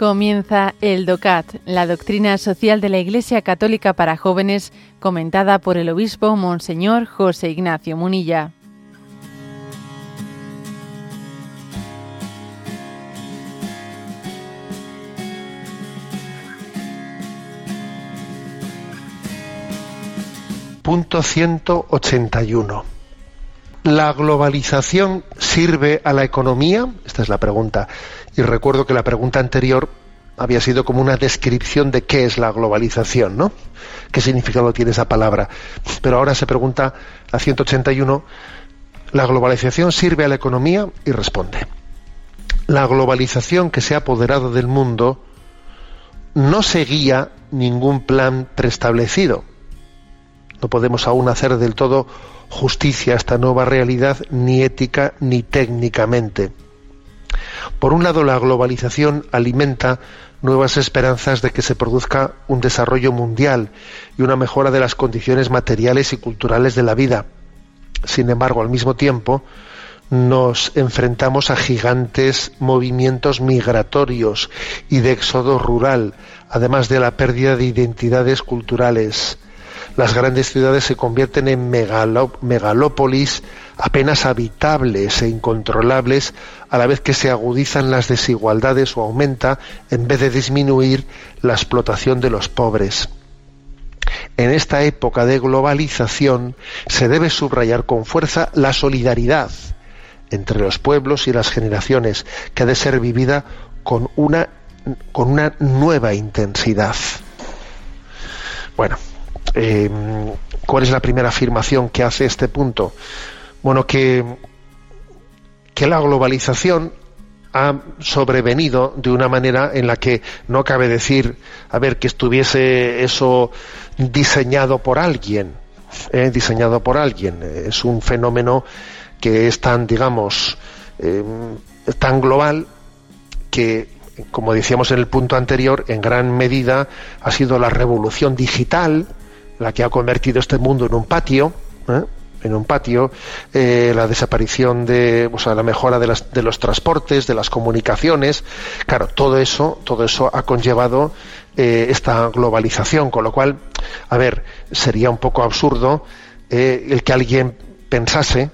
Comienza el DOCAT, la doctrina social de la Iglesia Católica para jóvenes, comentada por el obispo Monseñor José Ignacio Munilla. Punto 181. ¿La globalización sirve a la economía? Esta es la pregunta. Y recuerdo que la pregunta anterior había sido como una descripción de qué es la globalización, ¿no? ¿Qué significado tiene esa palabra? Pero ahora se pregunta la 181, ¿la globalización sirve a la economía? Y responde, la globalización que se ha apoderado del mundo no seguía ningún plan preestablecido. No podemos aún hacer del todo justicia a esta nueva realidad, ni ética ni técnicamente. Por un lado, la globalización alimenta nuevas esperanzas de que se produzca un desarrollo mundial y una mejora de las condiciones materiales y culturales de la vida. Sin embargo, al mismo tiempo, nos enfrentamos a gigantes movimientos migratorios y de éxodo rural, además de la pérdida de identidades culturales las grandes ciudades se convierten en megalópolis apenas habitables e incontrolables a la vez que se agudizan las desigualdades o aumenta, en vez de disminuir, la explotación de los pobres. En esta época de globalización se debe subrayar con fuerza la solidaridad entre los pueblos y las generaciones, que ha de ser vivida con una, con una nueva intensidad. Bueno, eh, ¿Cuál es la primera afirmación que hace este punto? Bueno, que, que la globalización ha sobrevenido de una manera en la que no cabe decir, a ver, que estuviese eso diseñado por alguien, ¿eh? diseñado por alguien. Es un fenómeno que es tan, digamos, eh, tan global que como decíamos en el punto anterior, en gran medida ha sido la revolución digital, la que ha convertido este mundo en un patio, ¿eh? en un patio, eh, la desaparición de, o sea, la mejora de, las, de, los transportes, de las comunicaciones, claro, todo eso, todo eso ha conllevado eh, esta globalización, con lo cual, a ver, sería un poco absurdo el que alguien pensase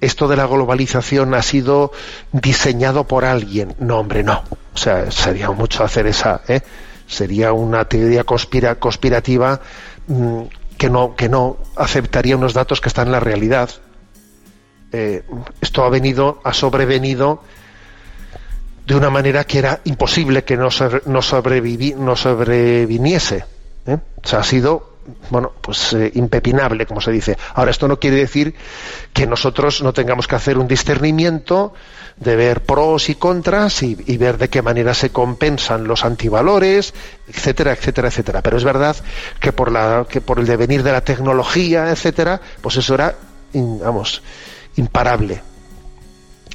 esto de la globalización ha sido diseñado por alguien. No, hombre, no. O sea, sería mucho hacer esa, sería una teoría conspira, conspirativa Mm, que no, que no aceptaría unos datos que están en la realidad. Eh, esto ha venido, ha sobrevenido de una manera que era imposible que no, no, no sobreviniese. ¿eh? O sea, ha sido bueno, pues eh, impepinable, como se dice. Ahora, esto no quiere decir que nosotros no tengamos que hacer un discernimiento de ver pros y contras y, ver de qué manera se compensan los antivalores, etcétera, etcétera, etcétera. Pero es verdad que por la, que por el devenir de la tecnología, etcétera, pues eso era, vamos, imparable.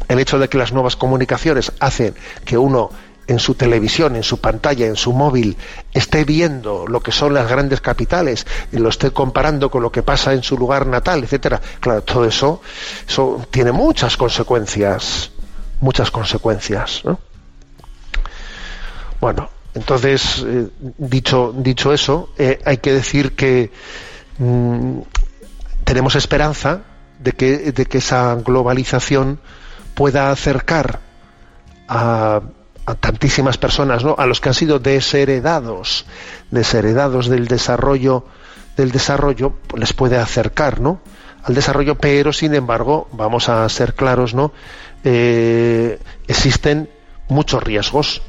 El hecho de que las nuevas comunicaciones hacen que uno en su televisión, en su pantalla, en su móvil, esté viendo lo que son las grandes capitales y lo esté comparando con lo que pasa en su lugar natal, etcétera. Claro, todo eso, eso tiene muchas consecuencias, muchas consecuencias. Bueno, entonces, eh, dicho, dicho eso, eh, hay que decir que mm, tenemos esperanza de que, de que esa globalización pueda acercar a a tantísimas personas, ¿no? A los que han sido desheredados, desheredados del desarrollo, del desarrollo, pues les puede acercar, ¿no? Al desarrollo, pero sin embargo, vamos a ser claros, ¿no? Eh, existen muchos riesgos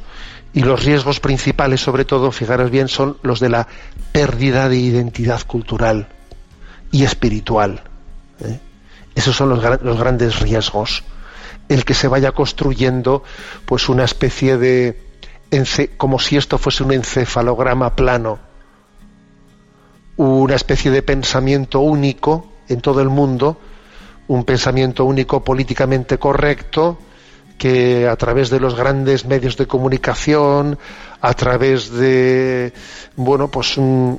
y los riesgos principales, sobre todo, fijaros bien, son los de la pérdida de identidad cultural y espiritual. ¿eh? Esos son los, los grandes riesgos el que se vaya construyendo pues una especie de como si esto fuese un encefalograma plano, una especie de pensamiento único en todo el mundo, un pensamiento único políticamente correcto, que a través de los grandes medios de comunicación, a través de bueno, pues un,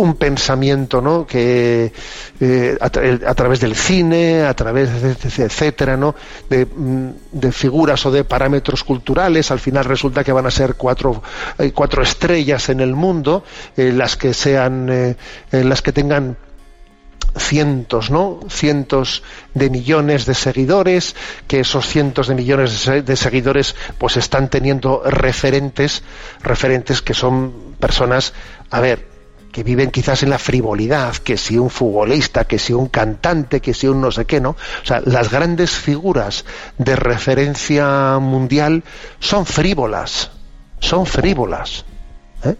un pensamiento ¿no? que eh, a, través del cine, a través de etcétera, ¿no? Mm, de, figuras o de parámetros culturales, al final resulta que van a ser cuatro, eh, cuatro estrellas en el mundo, eh, las que sean, las que tengan cientos, ¿no? Cientos de millones de seguidores, que esos cientos de millones de seguidores pues están teniendo referentes, referentes que son personas, a ver, que viven quizás en la frivolidad, que si un futbolista, que si un cantante, que si un no sé qué, ¿no? O sea, las grandes figuras de referencia mundial son frívolas, son frívolas. ¿eh?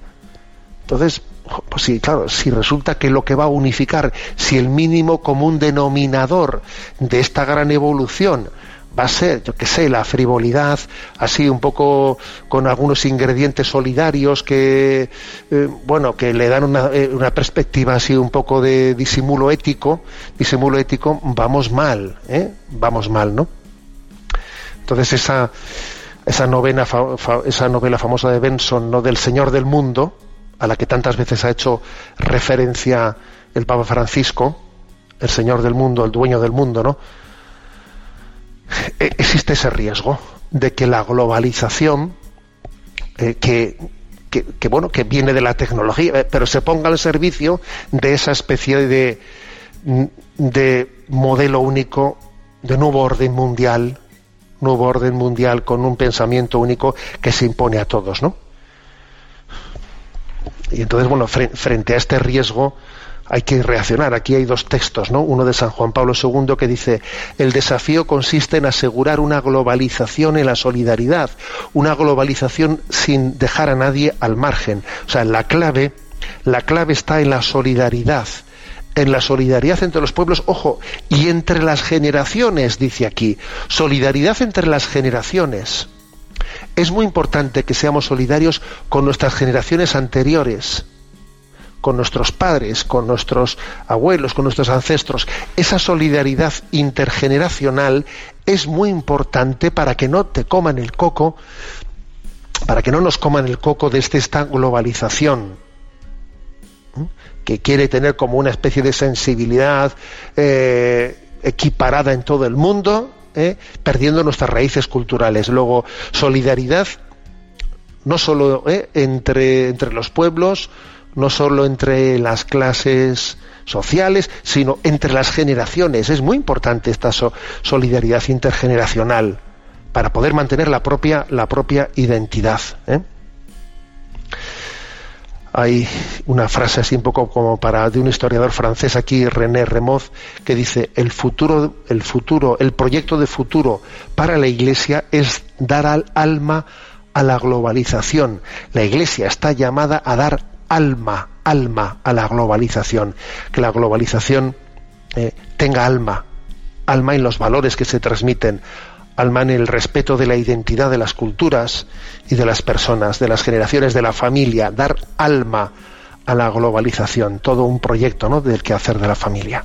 Entonces, pues sí, claro, si resulta que lo que va a unificar, si el mínimo común denominador de esta gran evolución va a ser, yo qué sé, la frivolidad, así un poco con algunos ingredientes solidarios que, eh, bueno, que le dan eh, una, perspectiva así un poco de disimulo ético, disimulo ético, vamos mal, ¿eh? Vamos mal, ¿no? Entonces esa, esa, novena, esa novela famosa de Benson, ¿no? Del Señor del Mundo, a la que tantas veces ha hecho referencia el Papa Francisco, el Señor del Mundo, el dueño del mundo, ¿no? E, existe ese riesgo de que la globalización, eh, que, bueno, que viene de la tecnología, eh, pero se ponga al servicio de esa especie de, de modelo único, de nuevo orden mundial, nuevo orden mundial con un pensamiento único que se impone a todos, ¿no? Y entonces, bueno, frente a este riesgo hay que reaccionar. Aquí hay dos textos, ¿no? Uno de San Juan Pablo II que dice, el desafío consiste en asegurar una globalización en la solidaridad, una globalización sin dejar a nadie al margen. O sea, la clave, la clave está en la solidaridad, en la solidaridad entre los pueblos, ojo, y entre las generaciones, dice aquí, solidaridad entre las generaciones es muy importante que seamos solidarios con nuestras generaciones anteriores, con nuestros padres, con nuestros abuelos, con nuestros ancestros. Esa solidaridad intergeneracional es muy importante para que no te coman el coco, para que no nos coman el coco desde esta globalización que quiere tener como una especie de sensibilidad eh, equiparada en todo el mundo ¿eh? perdiendo nuestras raíces culturales. Luego, solidaridad no solo ¿eh? entre, entre los pueblos, no solo entre las clases sociales, sino entre las generaciones. Es muy importante esta solidaridad intergeneracional para poder mantener la propia, la propia identidad. ¿eh? hay una frase así un poco como para de un historiador francés aquí René Remoz que dice el futuro el futuro el proyecto de futuro para la Iglesia es dar al alma a la globalización la Iglesia está llamada a dar alma alma a la globalización que la globalización eh, tenga alma alma en los valores que se transmiten alma en el respeto de la identidad de las culturas y de las personas, de las generaciones, de la familia, dar alma a la globalización, todo un proyecto ¿no? del que hacer de la familia.